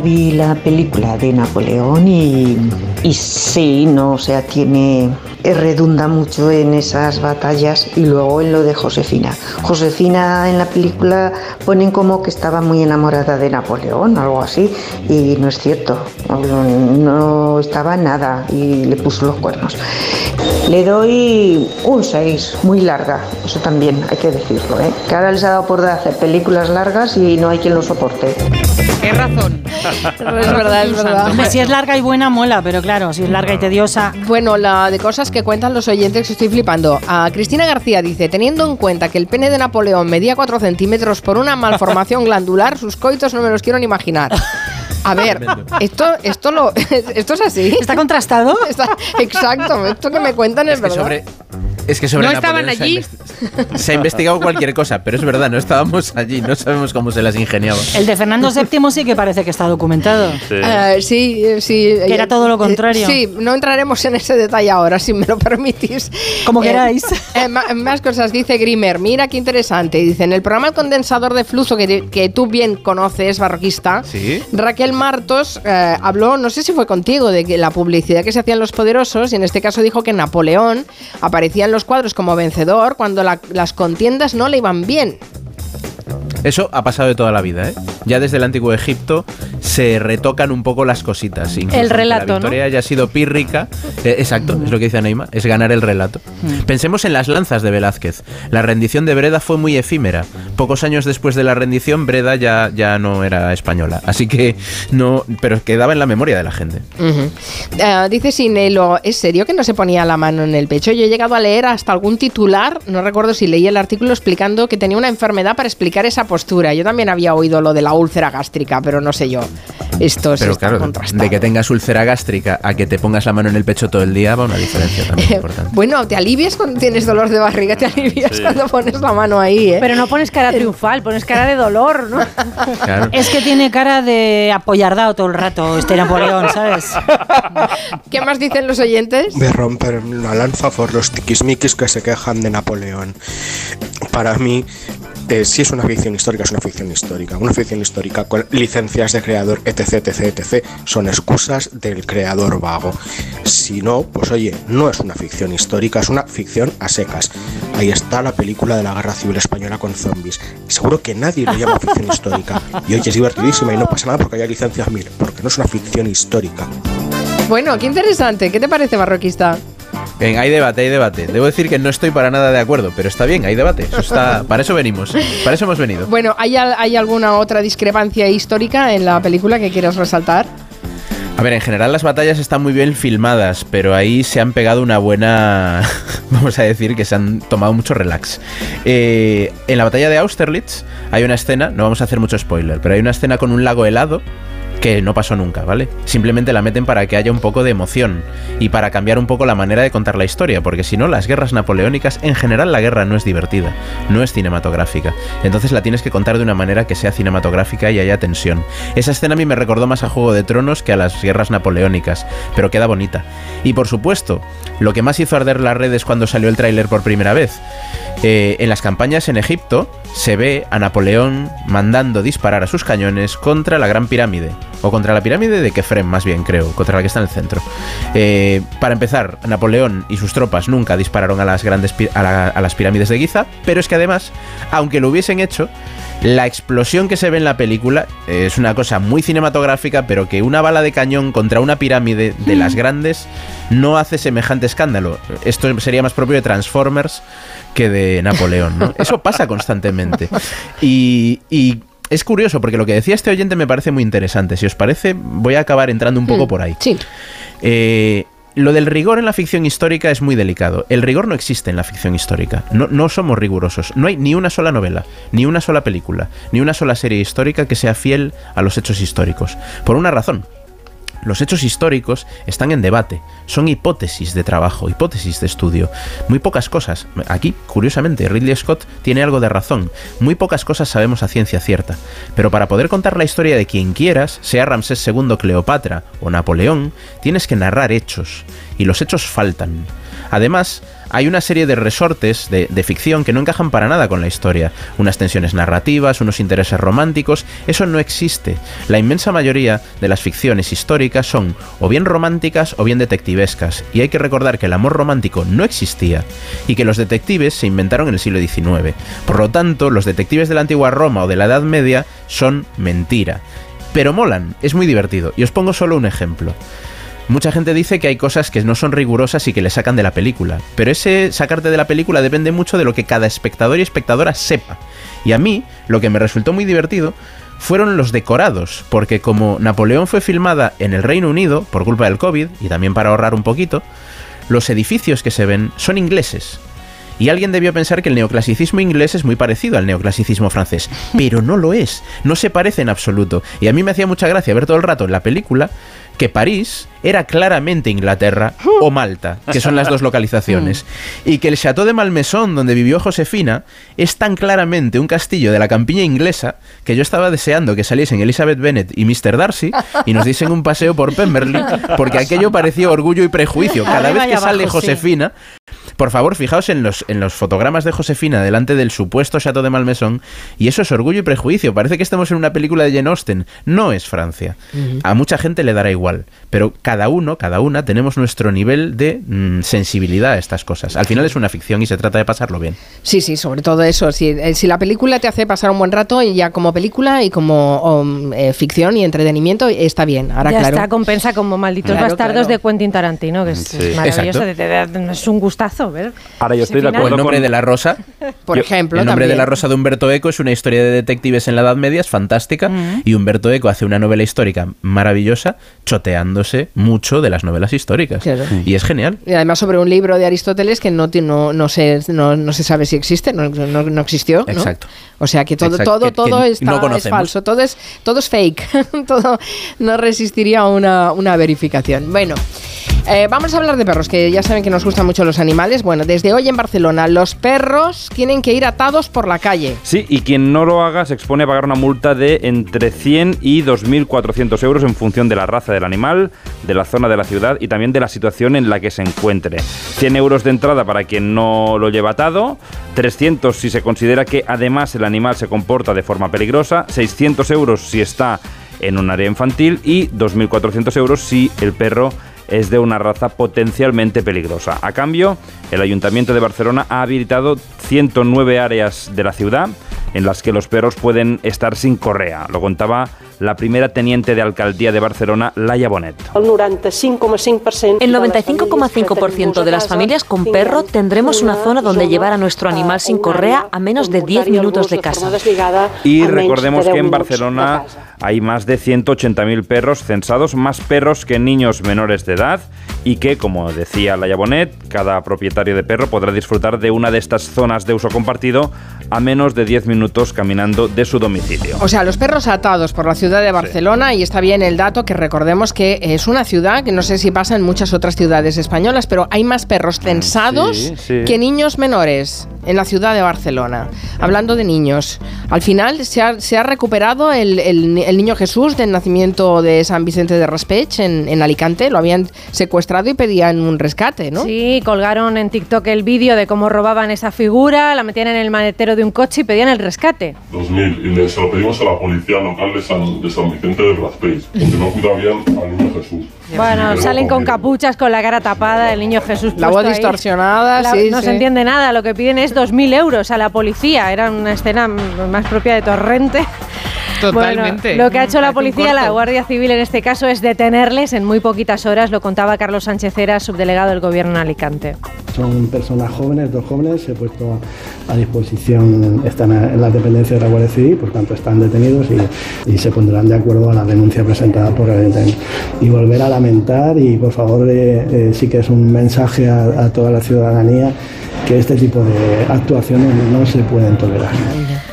Vi la película de Napoleón y, y sí, no, o sea, tiene redunda mucho en esas batallas y luego en lo de Josefina. Josefina en la película ponen como que estaba muy enamorada de Napoleón, algo así, y no es cierto, no estaba nada y le puso los cuernos. Le doy un 6, muy larga, eso también hay que decirlo, ¿eh? que ahora les ha dado por hacer películas largas y no hay quien lo soporte. ¿Qué razón? es verdad, es verdad. Si es larga y buena, mola, pero claro, si es larga y tediosa. Bueno, la de cosas que cuentan los oyentes que estoy flipando. A Cristina García dice, teniendo en cuenta que el pene de Napoleón medía 4 centímetros por una malformación glandular, sus coitos no me los quiero ni imaginar. A ver, esto, esto, lo, esto es así. ¿Está contrastado? Está- exacto, esto que me cuentan es, Es que verdad. sobre, es que sobre ¿No Napoleón estaban se ha allí? Se ha investigado cualquier cosa, pero es verdad, no estábamos allí, no sabemos cómo se las ingeniaba. El de Fernando VII sí que parece que está documentado. Eh, sí, eh, sí. Que era todo lo contrario. Eh, sí, no entraremos en ese detalle ahora, si me lo permitís. Como Eh, queráis. eh, más cosas, dice Grimer. Mira qué interesante. Dice, en el programa El Condensador de Flujo, que, que tú bien conoces, barroquista, Sí. Raquel Martos eh, habló, no sé si fue contigo, de que la publicidad que se hacían los poderosos, y en este caso dijo que Napoleón aparecía en los cuadros como vencedor cuando la- las contiendas no le iban bien. Eso ha pasado de toda la vida, ¿eh? Ya desde el antiguo Egipto se retocan un poco las cositas. incluso El relato, La victoria haya sido pírrica. eh, exacto, es lo que dice Neymar, es ganar el relato. Pensemos en las lanzas de Velázquez. La rendición de Breda fue muy efímera. Pocos años después de la rendición, Breda ya, ya no era española. Así que no. Pero quedaba en la memoria de la gente. Eh, dice Sinelo, ¿es serio que no se ponía la mano en el pecho? Yo he llegado a leer hasta algún titular, no recuerdo si leí el artículo explicando que tenía una enfermedad para explicar esa postura. Yo también había oído lo de la úlcera gástrica, pero no sé yo. Esto está claro, contrastando. de que tengas úlcera gástrica a que te pongas la mano en el pecho todo el día va una diferencia también importante. Bueno, te alivias cuando tienes dolor de barriga, te alivias Sí. cuando pones la mano ahí, ¿eh? Pero no pones cara triunfal, pones cara de dolor, ¿no? Claro. Es que tiene cara de apoyardado todo el rato este Napoleón, ¿sabes? ¿Qué más dicen los oyentes? de romper la lanza por los tiquismiquis que se quejan de Napoleón. Para mí, si es una ficción histórica, es una ficción histórica. Una ficción histórica con licencias de creador, etc, etc, etc, son excusas del creador vago. Si no, pues oye, no es una ficción histórica, es una ficción a secas. Ahí está la película de la Guerra Civil Española con zombies. Seguro que nadie lo llama ficción histórica. Y oye, es divertidísima y no pasa nada porque haya licencias mil, porque no es una ficción histórica. Bueno, qué interesante. ¿Qué te parece, barroquista? Bien, hay debate, hay debate. Debo decir que no estoy para nada de acuerdo, pero está bien, hay debate. Eso está, para eso venimos, para eso hemos venido. Bueno, ¿hay, ¿hay alguna otra discrepancia histórica en la película que quieras resaltar? A ver, en general las batallas están muy bien filmadas, pero ahí se han pegado una buena... Vamos a decir que se han tomado mucho relax. Eh, en la batalla de Austerlitz hay una escena, no vamos a hacer mucho spoiler, pero hay una escena con un lago helado que no pasó nunca, ¿vale? Simplemente la meten para que haya un poco de emoción y para cambiar un poco la manera de contar la historia, porque si no, las guerras napoleónicas, en general la guerra no es divertida, no es cinematográfica. Entonces la tienes que contar de una manera que sea cinematográfica y haya tensión. Esa escena a mí me recordó más a Juego de Tronos que a las guerras napoleónicas, pero queda bonita. Y por supuesto, lo que más hizo arder las redes cuando salió el tráiler por primera vez. Eh, en las campañas en Egipto se ve a Napoleón mandando disparar a sus cañones contra la Gran Pirámide. O contra la pirámide de Kefrem, más bien creo, contra la que está en el centro. Eh, para empezar, Napoleón y sus tropas nunca dispararon a las grandes a, la- a las pirámides de Giza, pero es que además, aunque lo hubiesen hecho, la explosión que se ve en la película es una cosa muy cinematográfica, pero que una bala de cañón contra una pirámide de las grandes no hace semejante escándalo. Esto sería más propio de Transformers que de Napoleón, ¿no? Eso pasa constantemente. Y, y es curioso, porque lo que decía este oyente me parece muy interesante. Si os parece, voy a acabar entrando un poco Mm, por ahí. Sí. Eh, lo del rigor en la ficción histórica es muy delicado. El rigor no existe en la ficción histórica. No, no somos rigurosos. No hay ni una sola novela, ni una sola película, ni una sola serie histórica que sea fiel a los hechos históricos. Por una razón. Los hechos históricos están en debate, son hipótesis de trabajo, hipótesis de estudio. Muy pocas cosas. Aquí, curiosamente, Ridley Scott tiene algo de razón. Muy pocas cosas sabemos a ciencia cierta. Pero para poder contar la historia de quien quieras, sea Ramsés II, Cleopatra o Napoleón, tienes que narrar hechos. Y los hechos faltan. Además, hay una serie de resortes de, ficción que no encajan para nada con la historia. Unas tensiones narrativas, unos intereses románticos, eso no existe. La inmensa mayoría de las ficciones históricas son o bien románticas o bien detectivescas. Y hay que recordar que el amor romántico no existía y que los detectives se inventaron en el siglo XIX. Por lo tanto, los detectives de la antigua Roma o de la Edad Media son mentira. Pero molan, es muy divertido. Y os pongo solo un ejemplo. Mucha gente dice que hay cosas que no son rigurosas y que le sacan de la película, pero ese sacarte de la película depende mucho de lo que cada espectador y espectadora sepa. Y a mí, lo que me resultó muy divertido fueron los decorados, porque como Napoleón fue filmada en el Reino Unido por culpa del COVID y también para ahorrar un poquito, los edificios que se ven son ingleses. Y alguien debió pensar que el neoclasicismo inglés es muy parecido al neoclasicismo francés, pero no lo es, no se parece en absoluto. Y a mí me hacía mucha gracia ver todo el rato en la película que París era claramente Inglaterra o Malta, que son las dos localizaciones, y que el Château de Malmaison, donde vivió Josefina, es tan claramente un castillo de la campiña inglesa que yo estaba deseando que saliesen Elizabeth Bennet y Mr. Darcy y nos diesen un paseo por Pemberley, porque aquello parecía orgullo y prejuicio. Cada vez que sale. Josefina, por favor, fijaos en los, en los fotogramas de Josefina delante del supuesto Chateau de Malmaison, y eso es orgullo y prejuicio. Parece que estamos en una película de Jane Austen. No es Francia. A mucha gente le dará igual, pero cada uno, cada una, tenemos nuestro nivel de mm, sensibilidad a estas cosas. Al final es una ficción y se trata de pasarlo bien. Sí, sí, sobre todo eso. Si, eh, si la película te hace pasar un buen rato, y ya como película y como um, eh, ficción y entretenimiento, está bien. Ahora, ya claro. está, compensa como malditos Claro, bastardos claro. de Quentin Tarantino, que es Sí. maravilloso. Es un gustazo ver. Ahora yo estoy de acuerdo el nombre con- de la rosa. Por Yo- ejemplo, El nombre de la rosa de Humberto Eco es una historia de detectives en la Edad Media, es fantástica. Mm. Y Humberto Eco hace una novela histórica maravillosa, choteándose mucho de las novelas históricas. Claro. Y es genial. Y además sobre un libro de Aristóteles que no, no, no, se, no, no se sabe si existe, no, no, no existió. ¿no? Exacto. O sea que todo, Exacto, todo, que- todo que está, no es falso, todo es, todo es fake, todo no resistiría a una, una verificación. Bueno, eh, vamos a hablar de perros, que ya saben que nos gustan mucho los animales. Bueno, desde hoy en Barcelona los perros tienen que ir atados por la calle. Sí, y quien no lo haga se expone a pagar una multa de entre 100 y 2.400 euros en función de la raza del animal, de la zona de la ciudad y también de la situación en la que se encuentre. 100 euros de entrada para quien no lo lleva atado, 300 si se considera que además el animal se comporta de forma peligrosa, 600 euros si está en un área infantil y 2.400 euros si el perro es de una raza potencialmente peligrosa. A cambio, el Ayuntamiento de Barcelona ha habilitado 109 áreas de la ciudad en las que los perros pueden estar sin correa. Lo contaba la primera teniente de alcaldía de Barcelona, Laia Bonet. El 95,5% El 95,5% de las familias con perro tendremos una zona donde llevar a nuestro animal sin correa a menos de 10 minutos de casa. Y recordemos que en Barcelona hay más de 180.000 perros censados, más perros que niños menores de edad y que, como decía la Bonet, cada propietario de perro podrá disfrutar de una de estas zonas de uso compartido a menos de 10 minutos caminando de su domicilio. O sea, los perros atados por la ciudad de Barcelona y está bien el dato que recordemos que es una ciudad que no sé si pasa en muchas otras ciudades españolas, pero hay más perros censados sí, sí. que niños menores. en la ciudad de Barcelona, hablando de niños. Al final se ha, se ha recuperado el, el- el niño Jesús del nacimiento de San Vicente de Raspech en, en Alicante. Lo habían secuestrado y pedían un rescate, ¿no? Sí, colgaron en TikTok el vídeo de cómo robaban esa figura, la metían en el maletero de un coche y pedían el rescate. 2000 y le- se lo pedimos a la policía local de San, de San Vicente de Raspeix, porque no cuida bien al niño Jesús. Bueno, salen con capuchas, con la cara tapada, el niño Jesús La voz ahí. distorsionada, La- sí, No sí. se entiende nada, lo que piden es 2.000 euros a la policía. Era una escena más propia de Torrente. Totalmente. Bueno, lo que ha hecho la policía, la. Guardia Civil en este caso, es detenerles en muy poquitas horas, lo contaba Carlos Sánchez Era, subdelegado del Gobierno en Alicante. Son personas jóvenes, dos jóvenes, se he puesto a disposición, están en la dependencia de la Guardia Civil, por tanto están detenidos y, y se pondrán de acuerdo a la denuncia presentada por el Ayuntamiento. Y volver a lamentar y por favor eh, eh, sí que es un mensaje a, a toda la ciudadanía que este tipo de actuaciones no se pueden tolerar.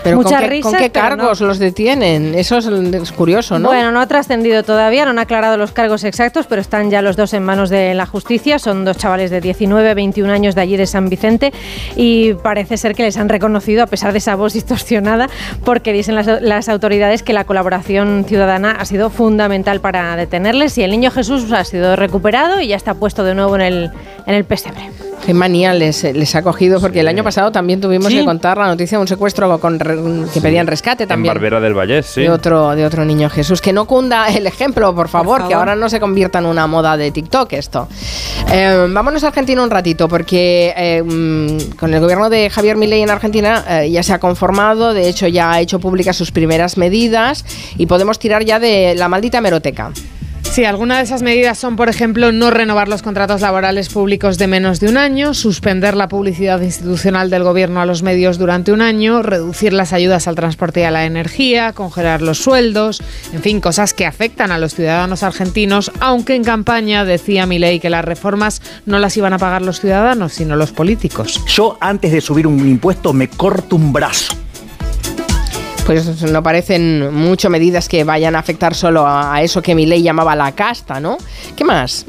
Pero Muchas ¿con qué, risas, ¿con qué cargos los detienen? Eso es, es curioso, ¿no? Bueno, no ha trascendido todavía, no han aclarado los cargos exactos, pero están ya los dos en manos de la justicia. Son dos chavales de 19, 21 años de allí de San Vicente y parece ser que les han reconocido, a pesar de esa voz distorsionada, porque dicen las, las autoridades que la colaboración ciudadana ha sido fundamental para detenerles y el niño Jesús ha sido recuperado y ya está puesto de nuevo en el, en el pesebre. Qué manía les, les ha cogido, porque el año pasado también tuvimos Sí. que contar la noticia de un secuestro con re- que pedían rescate En también. Barbera del Vallés, sí. De otro, de otro niño Jesús. Que no cunda el ejemplo, por favor, que favor. ahora no se convierta en una moda de TikTok esto. Eh, vámonos a Argentina un ratito, porque eh, mm, con el gobierno de Javier Milei en Argentina eh, ya se ha conformado, de hecho ya ha hecho públicas sus primeras medidas y podemos tirar ya de la maldita meroteca. Sí, algunas de esas medidas son, por ejemplo, no renovar los contratos laborales públicos de menos de un año, suspender la publicidad institucional del gobierno a los medios durante un año, reducir las ayudas al transporte y a la energía, congelar los sueldos, en fin, cosas que afectan a los ciudadanos argentinos, aunque en campaña decía Milei que las reformas no las iban a pagar los ciudadanos, sino los políticos. Yo antes de subir un impuesto me corto un brazo. Pues no parecen mucho medidas que vayan a afectar solo a, a eso que Milei llamaba la casta, ¿no? ¿Qué más?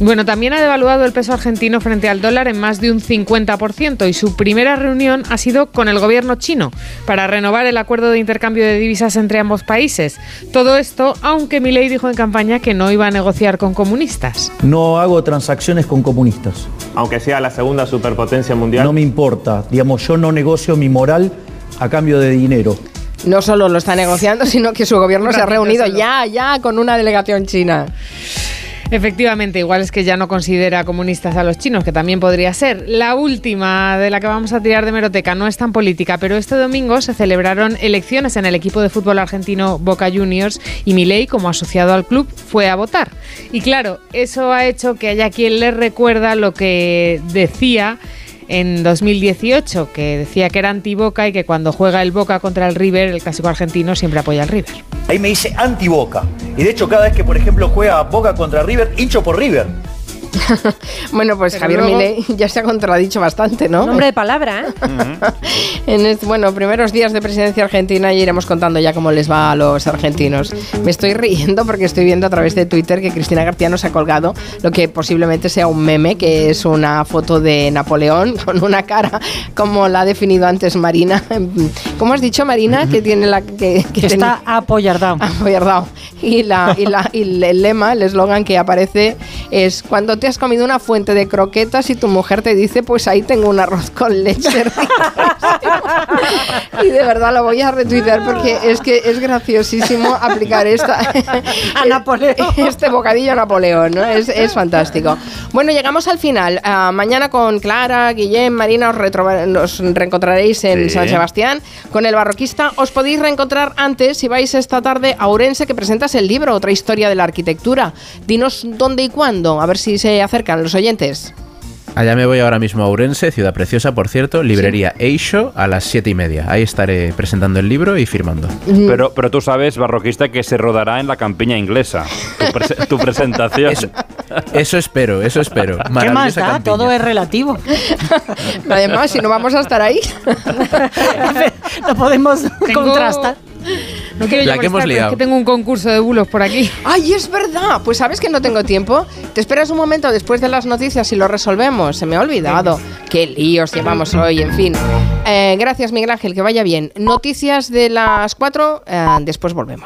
Bueno, también ha devaluado el peso argentino frente al dólar en más de un 50% y su primera reunión ha sido con el gobierno chino para renovar el acuerdo de intercambio de divisas entre ambos países. Todo esto, aunque Milei dijo en campaña que no iba a negociar con comunistas. No hago transacciones con comunistas. Aunque sea la segunda superpotencia mundial. No me importa. Digamos, yo no negocio mi moral a cambio de dinero. No solo lo está negociando, sino que su gobierno se ha reunido solo. ya, ya con una delegación china. Efectivamente, igual es que ya no considera comunistas a los chinos, que también podría ser. La última de la que vamos a tirar de meroteca no es tan política, pero este domingo se celebraron elecciones en el equipo de fútbol argentino Boca Juniors y Milei, como asociado al club, fue a votar. Y claro, eso ha hecho que haya quien le recuerda lo que decía en 2018, que decía que era anti-Boca y que cuando juega el Boca contra el River, el clásico argentino, siempre apoya al River. Ahí me dice anti-Boca. Y de hecho, cada vez que, por ejemplo, juega Boca contra River, hincho por River. Bueno, pues Pero Javier luego- Milei ya se ha contradicho bastante, ¿no? Un hombre de palabra, ¿eh? En este- bueno, primeros días de presidencia argentina y iremos contando ya cómo les va a los argentinos. Me estoy riendo porque estoy viendo a través de Twitter que Cristina García nos ha colgado lo que posiblemente sea un meme, que es una foto de Napoleón con una cara como la ha definido antes Marina. ¿Cómo has dicho, Marina? Que tiene la que, que Está apoyardado. apoyardado. Y, la, y, la- y el lema, el eslogan que aparece es cuando te has comido una fuente de croquetas y tu mujer te dice, pues ahí tengo un arroz con leche. y de verdad lo voy a retuitear porque es que es graciosísimo aplicar esta a Napoleón. este bocadillo a Napoleón, ¿no? Es, es fantástico. Bueno, llegamos al final. Ah, mañana con Clara, Guillem, Marina os reencontraréis en Sí. San Sebastián con el barroquista. Os podéis reencontrar antes si vais esta tarde a Ourense que presentas el libro, otra historia de la arquitectura. Dinos dónde y cuándo, a ver si se acercan los oyentes. Allá me voy ahora mismo a Ourense, ciudad preciosa, por cierto, librería Eixo a las siete y media. Ahí estaré presentando el libro y firmando. Pero, pero tú sabes, barroquista, que se rodará en la campiña inglesa. Tu, prese- tu presentación. Eso espero, eso espero. ¿Qué más da? campiña. Todo es relativo. Además, si no vamos a estar ahí. no podemos Tengo- contrastar. No quiero La yo que hemos pero es liado. que tengo un concurso de bulos por aquí. ¡Ay, es verdad! Pues sabes que no tengo tiempo. Te esperas un momento después de las noticias y lo resolvemos. Se me ha olvidado. Qué líos llevamos hoy, en fin. Eh, gracias, Miguel Ángel, que vaya bien. Noticias de las 4, después volvemos.